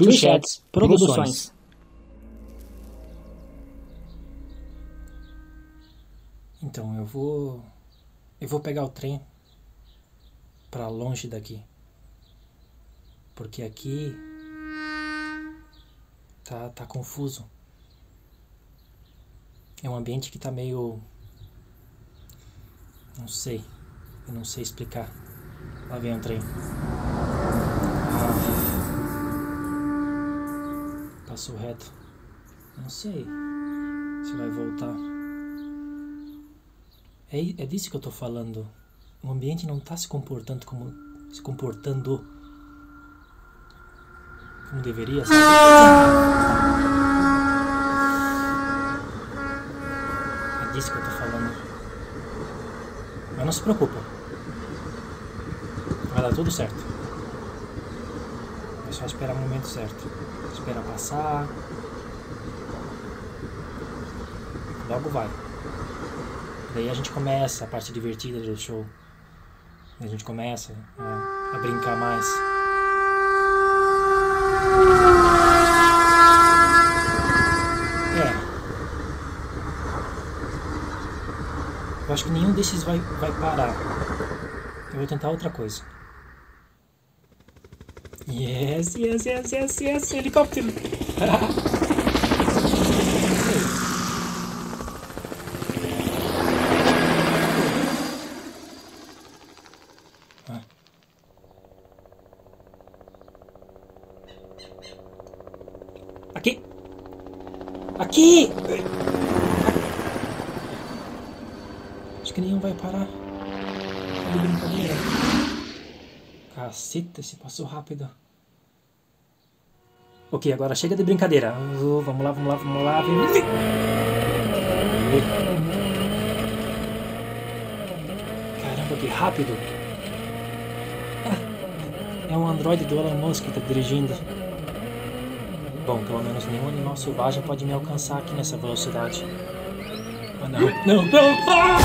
Two Chats Produções. Então, eu vou. Eu vou pegar o trem pra longe daqui. Porque aqui. Tá, tá confuso. É um ambiente que tá meio. Não sei. Eu não sei explicar. Lá vem o trem. Ah. Passou reto. Não sei se vai voltar. É, é disso que eu tô falando. O ambiente não tá se comportando como. se comportando como deveria? É disso que eu tô falando. Mas não se preocupa. Vai dar tudo certo. É só esperar o momento certo. Esperar passar. Logo vai. Daí a gente começa a parte divertida do show. A gente começa a, a brincar mais. É. Eu acho que nenhum desses vai, vai parar. Eu vou tentar outra coisa. Yes, yes, yes, yes, yes, helicóptero. Ah. Aqui! Aqui! Acho que nenhum vai parar. Tá. Caceta, se passou rápido. Ok, agora chega de brincadeira. Vamos lá, vamos lá, vamos lá. Caramba, que rápido. Ah, é um androide do Elon Musk que tá dirigindo. Bom, pelo menos nenhum animal selvagem pode me alcançar aqui nessa velocidade. Ah, não, não, não! Ah!